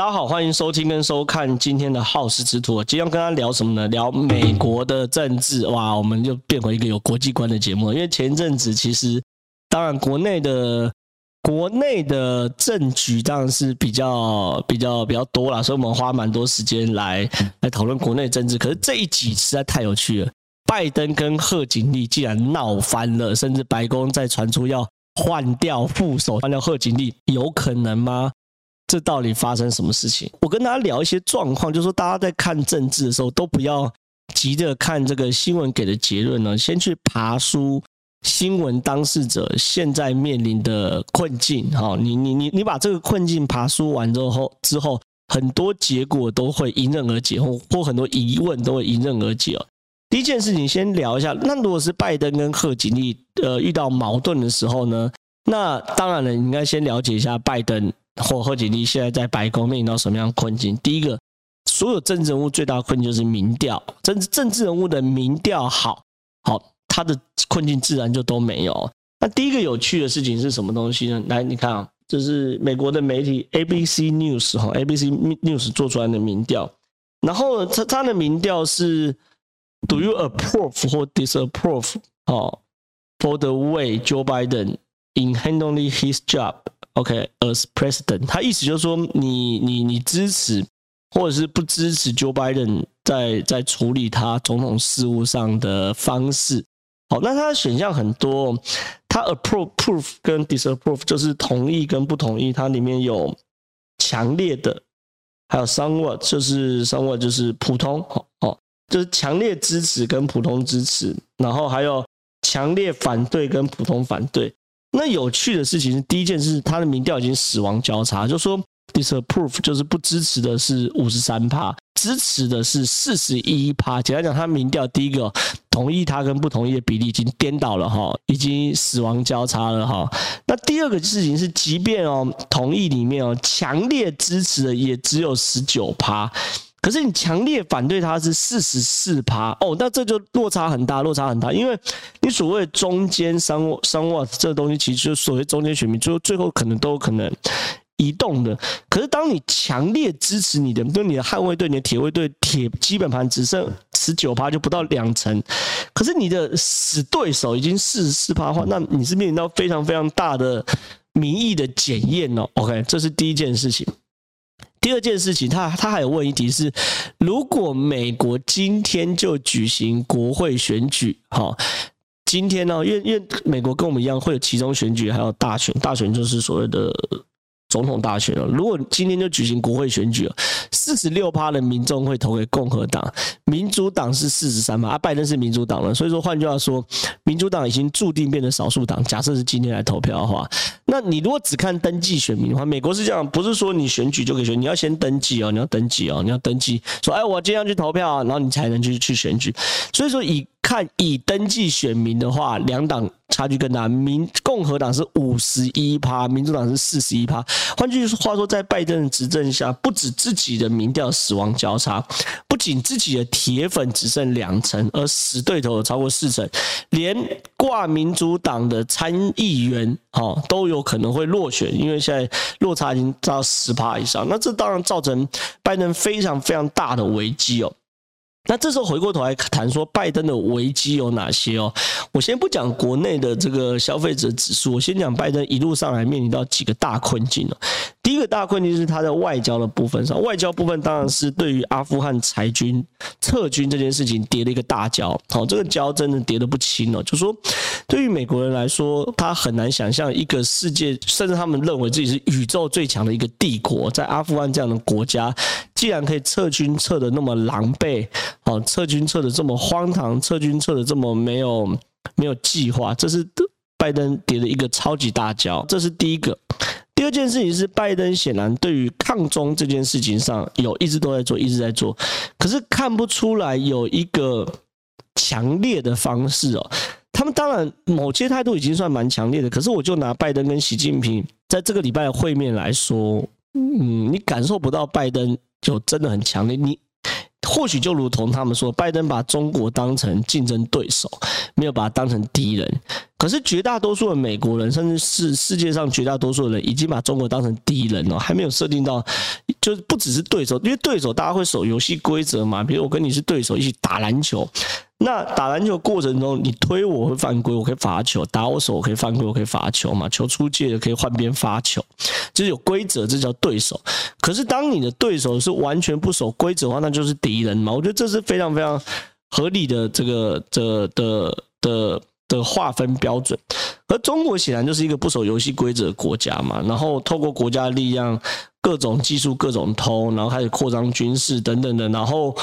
大家好，欢迎收听跟收看今天的好事之徒。今天要跟大家聊什么呢？聊美国的政治。哇，我们就变回一个有国际观的节目。因为前一阵子其实，当然国内的国内的政局当然是比较比较比较多啦，所以我们花蛮多时间来来讨论国内政治。可是这一集实在太有趣了，拜登跟贺锦丽竟然闹翻了，甚至白宫在传出要换掉副手，换掉贺锦丽，有可能吗？这到底发生什么事情？我跟大家聊一些状况，就是说大家在看政治的时候，都不要急着看这个新闻给的结论呢，先去爬梳新闻当事者现在面临的困境。哈，你你你你把这个困境爬梳完之后，之后很多结果都会迎刃而解，或或很多疑问都会迎刃而解。第一件事情，先聊一下，那如果是拜登跟贺锦丽呃遇到矛盾的时候呢，那当然了，你应该先了解一下拜登。或贺锦丽现在在白宫面临到什么样的困境？第一个，所有政治人物最大的困境就是民调，政治政治人物的民调好，好，他的困境自然就都没有。那第一个有趣的事情是什么东西呢？来，你看啊，这是美国的媒体 ABC News 哈，ABC News 做出来的民调，然后他他的民调是 Do you approve 或 disapprove 哦，for the way Joe Biden in handling his job？job？OK，as president，他意思就是说你，你你支持或者是不支持 Joe Biden 在在处理他总统事务上的方式。好，那他的选项很多，他 approve proof 跟 disapprove 就是同意跟不同意，它里面有强烈的，还有 somewhat 就是 somewhat 就是普通，哦，就是强烈支持跟普通支持，然后还有强烈反对跟普通反对。那有趣的事情是，第一件事，他的民调已经死亡交叉，就说 disapprove 就是不支持的是五十三趴，支持的是四十一趴。简单讲，他民调第一个同意他跟不同意的比例已经颠倒了哈，已经死亡交叉了哈。那第二个事情是，即便哦同意里面哦强烈支持的也只有十九趴。可是你强烈反对他是四十四趴哦，那这就落差很大，落差很大，因为你所谓中间 somewhat somewhat 这个东西，其实就所谓中间选民，最后最后可能都有可能移动的。可是当你强烈支持你的，就你的捍卫队、你的铁卫队、铁基本盘只剩十九趴，就不到两成，可是你的死对手已经四十四趴的话，那你是面临到非常非常大的民意的检验哦。OK，这是第一件事情。第二件事情，他他还有问一题是：如果美国今天就举行国会选举，哈，今天呢，因为因为美国跟我们一样会有其中选举，还有大选，大选就是所谓的。总统大选了，如果今天就举行国会选举了，四十六趴的民众会投给共和党，民主党是四十三趴，啊，拜登是民主党了，所以说换句话说，民主党已经注定变成少数党。假设是今天来投票的话，那你如果只看登记选民的话，美国是这样，不是说你选举就可以选，你要先登记哦，你要登记哦，你要登记，说哎，我今天要去投票啊，然后你才能去去选举。所以说以看以登记选民的话，两党。差距更大，民共和党是五十一趴，民主党是四十一趴。换句话说，在拜登的执政下，不止自己的民调死亡交叉，不仅自己的铁粉只剩两成，而死对头有超过四成，连挂民主党的参议员哦都有可能会落选，因为现在落差已经到十趴以上。那这当然造成拜登非常非常大的危机哦。那这时候回过头来谈说拜登的危机有哪些哦？我先不讲国内的这个消费者指数，我先讲拜登一路上来面临到几个大困境了。第一个大困境是他在外交的部分上，外交部分当然是对于阿富汗裁军撤军这件事情跌了一个大跤。好，这个跤真的跌得不轻哦。就说对于美国人来说，他很难想象一个世界，甚至他们认为自己是宇宙最强的一个帝国，在阿富汗这样的国家，既然可以撤军撤得那么狼狈。好，撤军撤的这么荒唐，撤军撤的这么没有没有计划，这是拜登叠的一个超级大跤，这是第一个。第二件事情是，拜登显然对于抗中这件事情上有一直都在做，一直在做，可是看不出来有一个强烈的方式哦。他们当然某些态度已经算蛮强烈的，可是我就拿拜登跟习近平在这个礼拜的会面来说，嗯，你感受不到拜登就真的很强烈，你。或许就如同他们说，拜登把中国当成竞争对手，没有把它当成敌人。可是绝大多数的美国人，甚至是世界上绝大多数的人，已经把中国当成敌人了，还没有设定到，就是不只是对手，因为对手大家会守游戏规则嘛。比如我跟你是对手，一起打篮球，那打篮球过程中你推我会犯规，我可以罚球；打我手我可以犯规，我可以罚球嘛。球出界了可以换边发球，就是有规则，这叫对手。可是当你的对手是完全不守规则的话，那就是敌人嘛。我觉得这是非常非常合理的这个的的的。的划分标准，而中国显然就是一个不守游戏规则的国家嘛，然后透过国家的力量，各种技术各种偷，然后开始扩张军事等等的，然后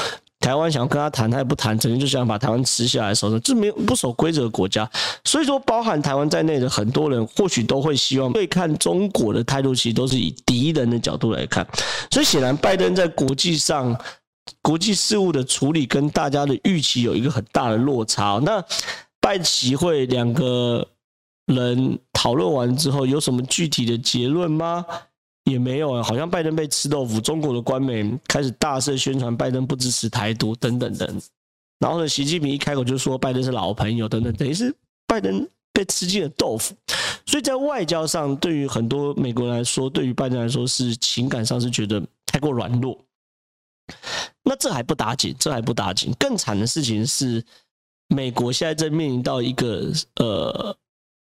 台湾想要跟他谈，他也不谈，整天就想把台湾吃下来，手上这没有不守规则的国家，所以说包含台湾在内的很多人，或许都会希望对看中国的态度，其实都是以敌人的角度来看，所以显然拜登在国际上国际事务的处理跟大家的预期有一个很大的落差，那。拜习会两个人讨论完之后，有什么具体的结论吗？也没有啊，好像拜登被吃豆腐。中国的官媒开始大肆宣传拜登不支持台独等等等。然后呢，习近平一开口就说拜登是老朋友等等，等于是拜登被吃进了豆腐。所以在外交上，对于很多美国人来说，对于拜登来说是情感上是觉得太过软弱。那这还不打紧，这还不打紧，更惨的事情是。美国现在正面临到一个呃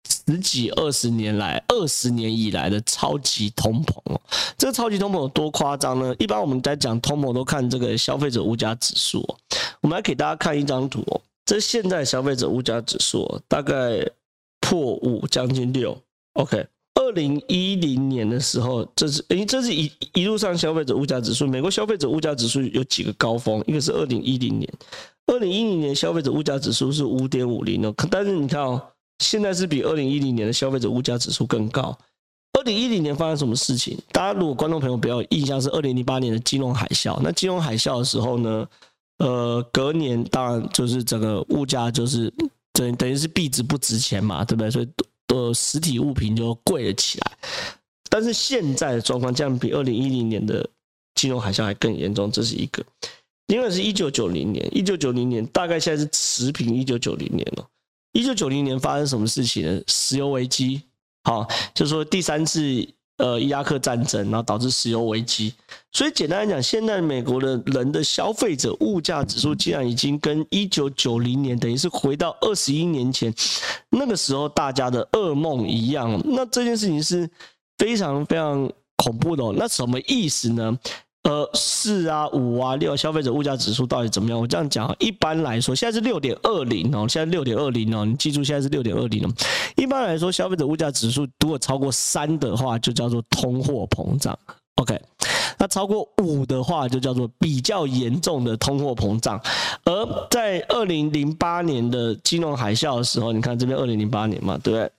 十几二十年来、二十年以来的超级通膨哦。这个超级通膨有多夸张呢？一般我们在讲通膨都看这个消费者物价指数。我们来给大家看一张图哦。这现在消费者物价指数大概破五，将近六。OK，二零一零年的时候，这是诶，这是一一路上消费者物价指数。美国消费者物价指数有几个高峰？一个是二零一零年。二零一零年消费者物价指数是五点五零哦，但是你看哦，现在是比二零一零年的消费者物价指数更高。二零一零年发生什么事情？大家如果观众朋友比较有印象是二零零八年的金融海啸。那金融海啸的时候呢，呃，隔年当然就是整个物价就是等等于是币值不值钱嘛，对不对？所以呃，实体物品就贵了起来。但是现在的状况，这样比二零一零年的金融海啸还更严重，这是一个。因为是一九九零年，一九九零年大概现在是持平一九九零年了。一九九零年发生什么事情呢？石油危机，好，就是说第三次呃伊拉克战争，然后导致石油危机。所以简单来讲，现在美国的人的消费者物价指数竟然已经跟一九九零年等于是回到二十一年前那个时候大家的噩梦一样。那这件事情是非常非常恐怖的。那什么意思呢？呃，四啊，五啊，六，消费者物价指数到底怎么样？我这样讲，一般来说，现在是六点二零哦，现在六点二零哦，你记住，现在是六点二零哦。一般来说，消费者物价指数如果超过三的话，就叫做通货膨胀。OK，那超过五的话，就叫做比较严重的通货膨胀。而在二零零八年的金融海啸的时候，你看这边二零零八年嘛，对不对？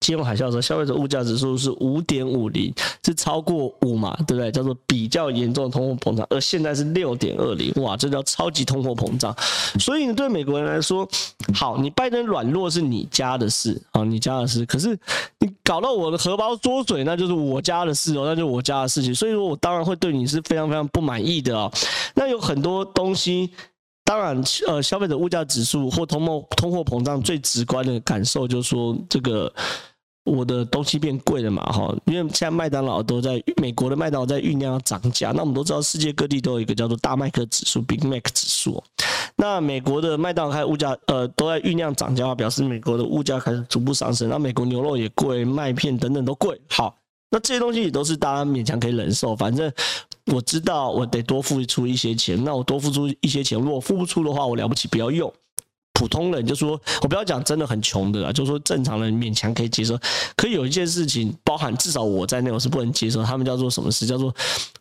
金融海啸的时候，消费者物价指数是五点五零，是超过五嘛，对不对？叫做比较严重的通货膨胀，而现在是六点二零，哇，这叫超级通货膨胀。所以呢，对美国人来说，好，你拜登软弱是你家的事啊，你家的事。可是你搞到我的荷包缩水，那就是我家的事哦，那就是我家的事情。所以说我当然会对你是非常非常不满意的哦。那有很多东西，当然，呃，消费者物价指数或通货通货膨胀最直观的感受就是说这个。我的东西变贵了嘛，哈，因为现在麦当劳都在美国的麦当劳在酝酿要涨价，那我们都知道世界各地都有一个叫做大麦克指数 （Big Mac 指数）。那美国的麦当劳开始物价呃都在酝酿涨价，表示美国的物价开始逐步上升。那美国牛肉也贵，麦片等等都贵。好，那这些东西也都是大家勉强可以忍受，反正我知道我得多付出一些钱，那我多付出一些钱，如果付不出的话，我了不起不要用。普通人就说，我不要讲真的很穷的啦，就说正常人勉强可以接受。可有一件事情，包含至少我在内，我是不能接受。他们叫做什么事？叫做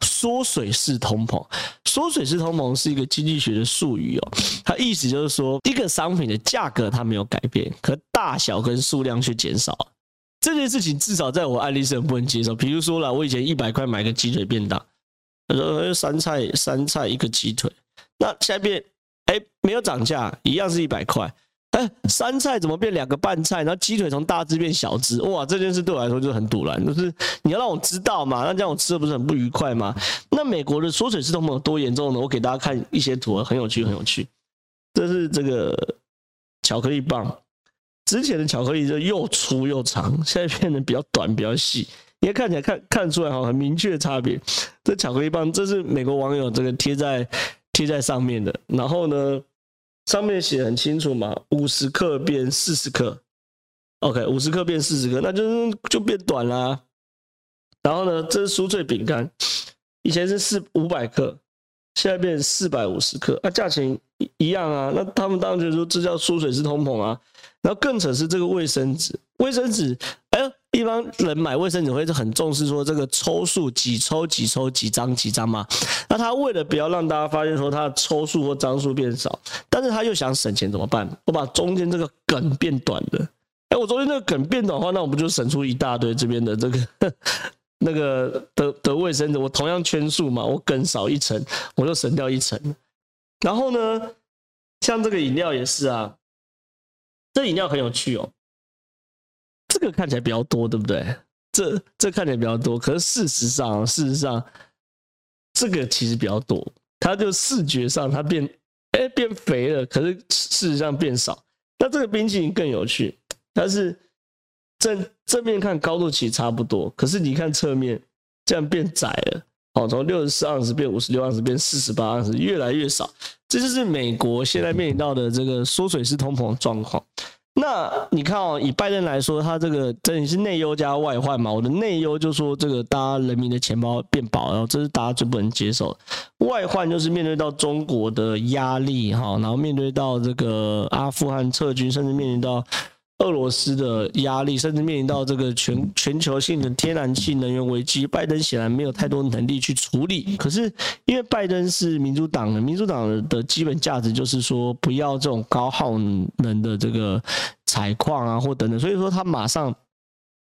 缩水式通膨。缩水式通膨是一个经济学的术语哦，它意思就是说，一个商品的价格它没有改变，可大小跟数量却减少。这件事情至少在我案例是很不能接受。比如说啦，我以前一百块买个鸡腿便当，呃，三菜三菜一个鸡腿，那下面。哎，没有涨价，一样是一百块。哎，三菜怎么变两个半菜？然后鸡腿从大只变小只，哇！这件事对我来说就很赌烂，就是你要让我知道嘛，那这样我吃的不是很不愉快吗？那美国的缩水式通膨有多严重呢？我给大家看一些图，很有趣，很有趣。这是这个巧克力棒，之前的巧克力就又粗又长，现在变得比较短，比较细。你看起来看看出来哈，很明确的差别。这巧克力棒，这是美国网友这个贴在贴在上面的。然后呢，上面写很清楚嘛，五十克变四十克。OK，五十克变四十克，那就是就变短啦。然后呢，这是酥脆饼干，以前是四五百克，现在变四百五十克，那、啊、价钱一一样啊。那他们当然觉得说这叫缩水式通膨啊。然后更扯是这个卫生纸，卫生纸，哎呦，一般人买卫生纸会是很重视说这个抽数几抽几抽几张几张嘛。那他为了不要让大家发现说他的抽数或张数变少，但是他又想省钱怎么办？我把中间这个梗变短的。哎，我中间那个梗变短的话，那我不就省出一大堆这边的这个那个的的卫生纸？我同样圈数嘛，我梗少一层，我就省掉一层。然后呢，像这个饮料也是啊，这饮料很有趣哦。这个看起来比较多，对不对？这这看起来比较多，可是事实上，事实上，这个其实比较多。它就视觉上它变哎变肥了，可是事实上变少。那这个冰淇淋更有趣。它是正正面看高度其实差不多，可是你看侧面这样变窄了，哦，从六十四盎司变五十六盎司变四十八盎司，越来越少，这就是美国现在面临到的这个缩水式通膨状况。那你看哦，以拜登来说，他这个等于是内忧加外患嘛。我的内忧就说这个大家人民的钱包变薄，然后这是大家最不能接受的。外患就是面对到中国的压力哈，然后面对到这个阿富汗撤军，甚至面临到。俄罗斯的压力，甚至面临到这个全全球性的天然气能源危机，拜登显然没有太多能力去处理。可是，因为拜登是民主党的，民主党的基本价值就是说不要这种高耗能的这个采矿啊，或等等，所以说他马上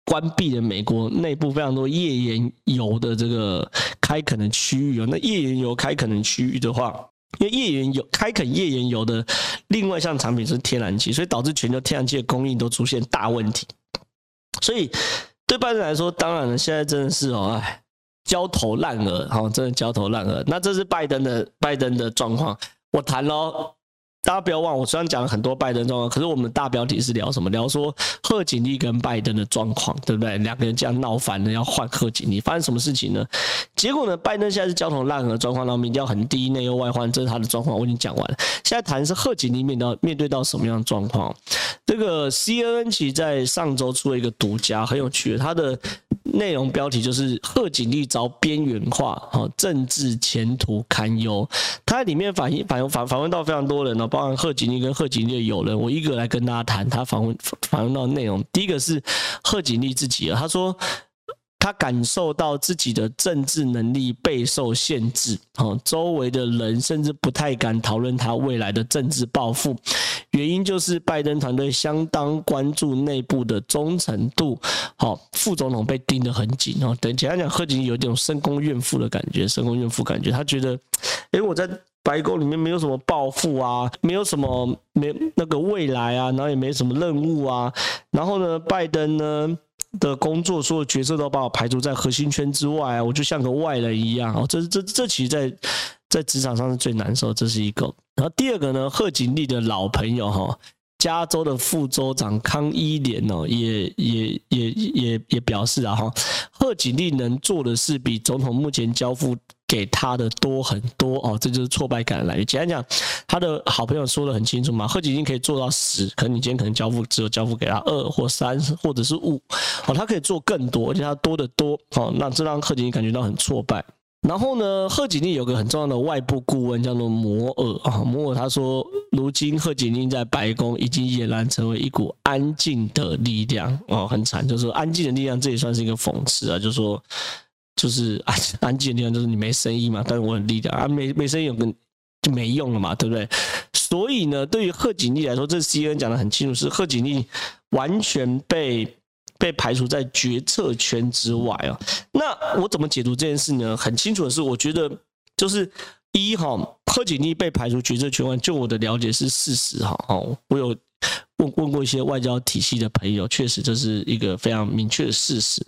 关闭了美国内部非常多页岩油的这个开垦的区域啊。那页岩油开垦的区域的话，因为页岩油开垦页岩油的另外一项产品是天然气，所以导致全球天然气的供应都出现大问题。所以对拜登来说，当然了，现在真的是哦，哎，焦头烂额，好，真的焦头烂额。那这是拜登的拜登的状况，我谈喽。大家不要忘，我虽然讲了很多拜登状况，可是我们的大标题是聊什么？聊说贺锦丽跟拜登的状况，对不对？两个人这样闹翻了，要换贺锦丽，发生什么事情呢？结果呢？拜登现在是焦头烂额状况，然后民调很低，内忧外患，这是他的状况，我已经讲完了。现在谈是贺锦丽面到面对到什么样的状况？这个 CNN 其实在上周出了一个独家，很有趣的，它的内容标题就是贺锦丽遭边缘化，哈，政治前途堪忧。它里面反映反反访问到非常多人呢。包含贺锦丽跟贺锦丽的友人，我一个来跟大家谈他访问访问到内容。第一个是贺锦丽自己啊，他说他感受到自己的政治能力备受限制，哦，周围的人甚至不太敢讨论他未来的政治抱负，原因就是拜登团队相当关注内部的忠诚度，好，副总统被盯得很紧哦。等简单讲，贺锦有点深宫怨妇的感觉，深宫怨妇感觉，他觉得，诶，我在。白宫里面没有什么抱负啊，没有什么没那个未来啊，然后也没什么任务啊。然后呢，拜登呢的工作所有角色都把我排除在核心圈之外，我就像个外人一样哦。这这这其实在在职场上是最难受，这是一个。然后第二个呢，贺锦丽的老朋友哈，加州的副州长康伊莲哦，也也也也也表示啊哈，贺锦丽能做的事比总统目前交付。给他的多很多哦，这就是挫败感来。简单讲，他的好朋友说的很清楚嘛，贺锦丽可以做到十，可能你今天可能交付只有交付给他二或三或者是五，哦，他可以做更多，而且他多得多，哦，那这让贺锦丽感觉到很挫败。然后呢，贺锦丽有个很重要的外部顾问叫做摩尔啊，摩尔他说，如今贺锦丽在白宫已经俨然成为一股安静的力量哦，很惨，就是安静的力量，这也算是一个讽刺啊，就是说。就是安安静的力量，就是你没声音嘛，但是我很力量啊，没没声音有个就没用了嘛，对不对？所以呢，对于贺锦丽来说，这 C N 讲的很清楚，是贺锦丽完全被被排除在决策圈之外啊。那我怎么解读这件事呢？很清楚的是，我觉得就是一哈，贺锦丽被排除决策圈外，就我的了解是事实哈。哦，我有。问问过一些外交体系的朋友，确实这是一个非常明确的事实。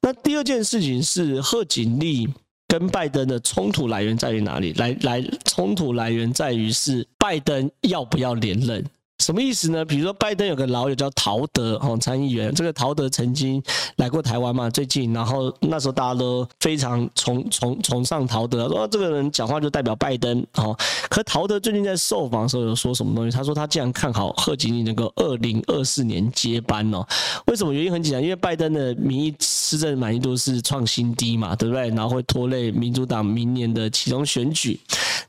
那第二件事情是贺锦丽跟拜登的冲突来源在于哪里？来来，冲突来源在于是拜登要不要连任。什么意思呢？比如说，拜登有个老友叫陶德，哦，参议员。这个陶德曾经来过台湾嘛，最近，然后那时候大家都非常崇崇崇尚陶德，说这个人讲话就代表拜登，哦。可陶德最近在受访的时候有说什么东西？他说他竟然看好贺锦丽能够二零二四年接班哦。为什么？原因很简单，因为拜登的民意施政满意度是创新低嘛，对不对？然后会拖累民主党明年的其中选举。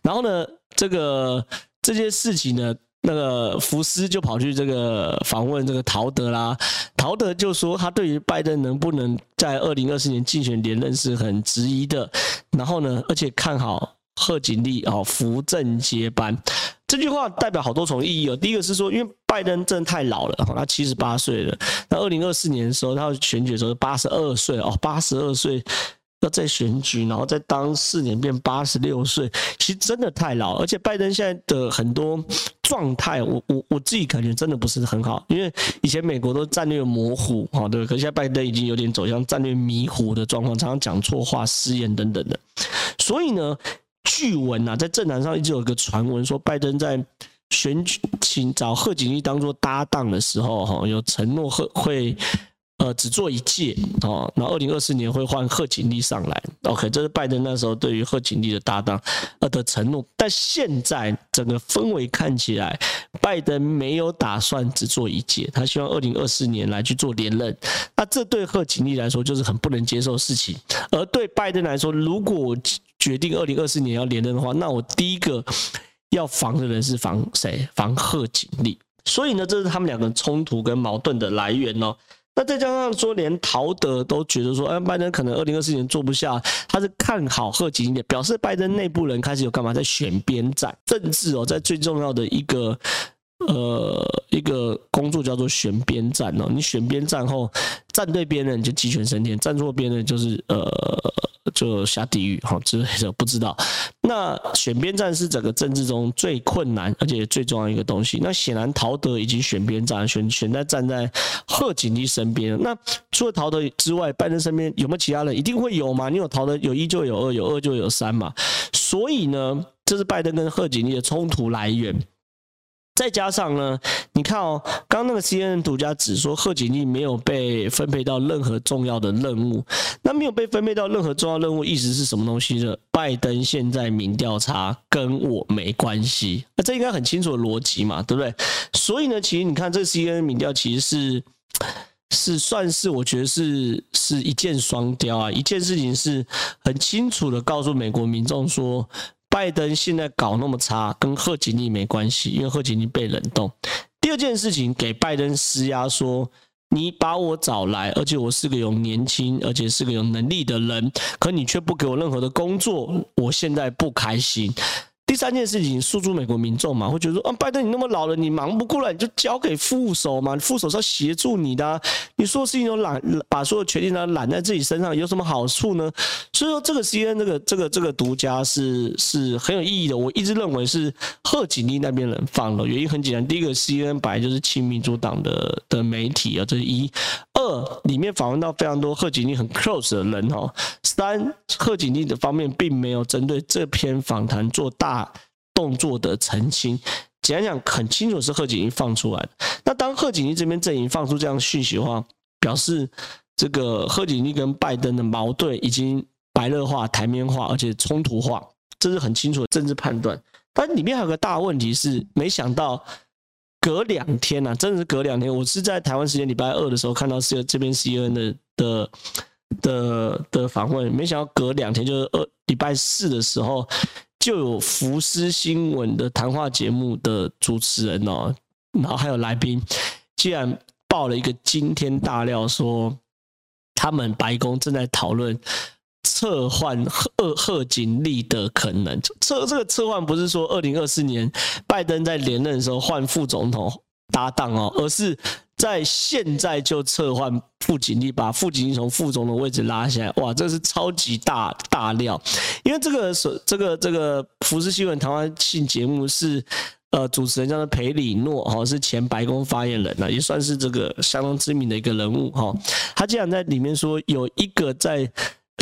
然后呢，这个这件事情呢？那个福斯就跑去这个访问这个陶德啦，陶德就说他对于拜登能不能在二零二四年竞选连任是很质疑的，然后呢，而且看好贺锦丽哦扶正接班，这句话代表好多重意义哦。第一个是说，因为拜登真的太老了，他七十八岁了，那二零二四年的时候他选举的时候八十二岁哦，八十二岁。要再选举，然后再当四年变八十六岁，其实真的太老。而且拜登现在的很多状态，我我我自己感觉真的不是很好。因为以前美国都战略模糊，哈，对，可是现在拜登已经有点走向战略迷糊的状况，常常讲错话、失言等等的。所以呢，据闻啊，在政坛上一直有一个传闻说，拜登在选举请找贺锦丽当做搭档的时候，哈，有承诺会会。呃，只做一届哦，那二零二四年会换贺锦丽上来。OK，这是拜登那时候对于贺锦丽的搭档呃的承诺。但现在整个氛围看起来，拜登没有打算只做一届，他希望二零二四年来去做连任。那这对贺锦丽来说就是很不能接受的事情。而对拜登来说，如果决定二零二四年要连任的话，那我第一个要防的人是防谁？防贺锦丽。所以呢，这是他们两个冲突跟矛盾的来源哦。那再加上说，连陶德都觉得说，哎，拜登可能二零二四年坐不下，他是看好贺锦丽，表示拜登内部人开始有干嘛，在选边站，政治哦，在最重要的一个呃一个工作叫做选边站哦，你选边站后，站对边的人就鸡犬升天，站错边的就是呃。就下地狱哈之类的，不知道。那选边站是整个政治中最困难而且最重要一个东西。那显然陶德已经选边站，选选在站在贺锦丽身边。那除了陶德之外，拜登身边有没有其他人？一定会有嘛？你有陶德，有一就有二，有二就有三嘛。所以呢，这是拜登跟贺锦丽的冲突来源。再加上呢，你看哦，刚刚那个 CNN 独家只说贺锦丽没有被分配到任何重要的任务，那没有被分配到任何重要任务，意思是什么东西呢？拜登现在民调差跟我没关系，那这应该很清楚的逻辑嘛，对不对？所以呢，其实你看这 CNN 民调其实是是算是我觉得是是一箭双雕啊，一件事情是很清楚的告诉美国民众说。拜登现在搞那么差，跟贺锦丽没关系，因为贺锦丽被冷冻。第二件事情，给拜登施压，说你把我找来，而且我是个有年轻，而且是个有能力的人，可你却不给我任何的工作，我现在不开心。第三件事情，诉诸美国民众嘛，会觉得说，啊，拜登你那么老了，你忙不过来，你就交给副手嘛，副手是要协助你的，你说事情都揽，把所有权力呢揽在自己身上，有什么好处呢？所以说，这个 C N 这个这个这个独家是是很有意义的。我一直认为是贺锦丽那边人放了，原因很简单，第一个 C N 本来就是亲民主党的的媒体啊，这是一。二里面访问到非常多贺锦丽很 close 的人哦。三贺锦丽的方面并没有针对这篇访谈做大动作的澄清，简单讲很清楚是贺锦丽放出来的。那当贺锦丽这边阵营放出这样讯息的话，表示这个贺锦丽跟拜登的矛盾已经白热化、台面化，而且冲突化，这是很清楚的政治判断。但里面还有个大问题是，没想到。隔两天呐、啊，真的是隔两天。我是在台湾时间礼拜二的时候看到是这边 CNN 的的的的访问，没想到隔两天就是二礼拜四的时候，就有福斯新闻的谈话节目的主持人哦，然后还有来宾，竟然爆了一个惊天大料，说他们白宫正在讨论。撤换贺贺锦丽的可能，撤这个撤换不是说二零二四年拜登在连任的时候换副总统搭档哦，而是在现在就撤换贺锦丽，把贺锦丽从副总的位置拉下来。哇，这是超级大大料！因为这个是这个这个福斯新闻台湾性节目是呃主持人叫做裴里诺哈，是前白宫发言人啊，也算是这个相当知名的一个人物哈。他竟然在里面说有一个在。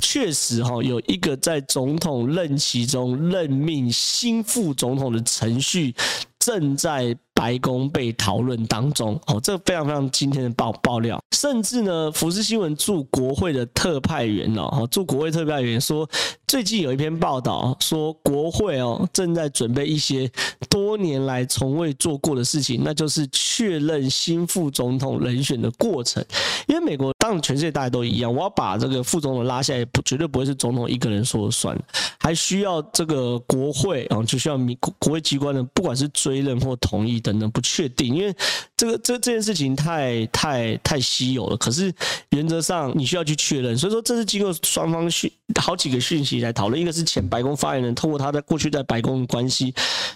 确实哈有一个在总统任期中任命新副总统的程序正在。白宫被讨论当中，哦，这非常非常今天的爆爆料，甚至呢，福斯新闻驻国会的特派员哦，驻国会特派员说，最近有一篇报道说，国会哦正在准备一些多年来从未做过的事情，那就是确认新副总统人选的过程。因为美国当全世界大家都一样，我要把这个副总统拉下来，不绝对不会是总统一个人说了算，还需要这个国会啊，就需要民国会机关的，不管是追认或同意等等不确定，因为这个这这件事情太太太稀有了。可是原则上你需要去确认，所以说这是经过双方讯好几个讯息来讨论。一个是前白宫发言人透过他在过去在白宫的关系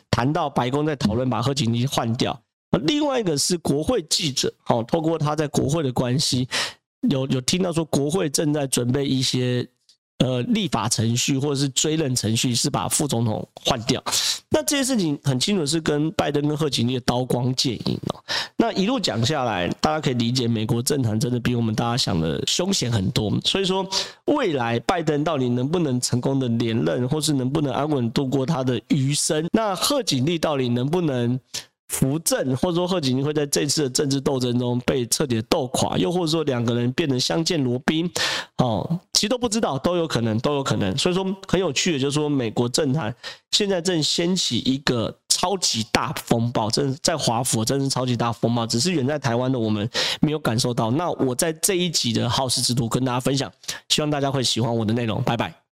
谈到白宫在讨论把贺锦丽换掉，另外一个是国会记者好透过他在国会的关系有有听到说国会正在准备一些。呃，立法程序或者是追认程序是把副总统换掉，那这些事情很清楚是跟拜登跟贺锦丽的刀光剑影哦。那一路讲下来，大家可以理解，美国政坛真的比我们大家想的凶险很多。所以说，未来拜登到底能不能成功的连任，或是能不能安稳度过他的余生？那贺锦丽到底能不能？扶正，或者说贺锦丽会在这次的政治斗争中被彻底的斗垮，又或者说两个人变得相见如宾，哦，其实都不知道，都有可能，都有可能。所以说很有趣的，就是说美国政坛现在正掀起一个超级大风暴，正在华府真是超级大风暴，只是远在台湾的我们没有感受到。那我在这一集的好事之徒跟大家分享，希望大家会喜欢我的内容，拜拜。